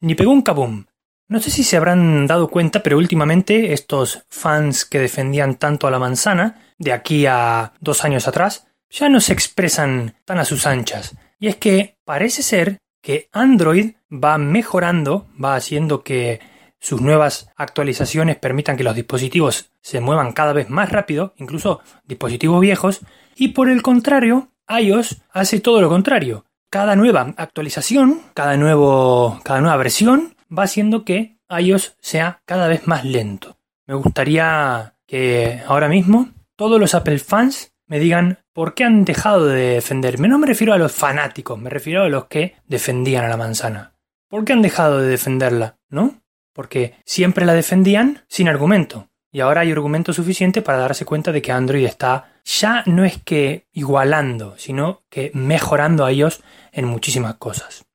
ni pegó un kaboom. No sé si se habrán dado cuenta, pero últimamente estos fans que defendían tanto a la manzana, de aquí a dos años atrás, ya no se expresan tan a sus anchas. Y es que parece ser que Android va mejorando, va haciendo que sus nuevas actualizaciones permitan que los dispositivos se muevan cada vez más rápido, incluso dispositivos viejos, y por el contrario, iOS hace todo lo contrario. Cada nueva actualización, cada, nuevo, cada nueva versión va haciendo que iOS sea cada vez más lento. Me gustaría que ahora mismo todos los Apple fans me digan por qué han dejado de defenderme. No me refiero a los fanáticos, me refiero a los que defendían a la manzana. ¿Por qué han dejado de defenderla? ¿No? Porque siempre la defendían sin argumento. Y ahora hay argumento suficiente para darse cuenta de que Android está ya no es que igualando, sino que mejorando a ellos en muchísimas cosas.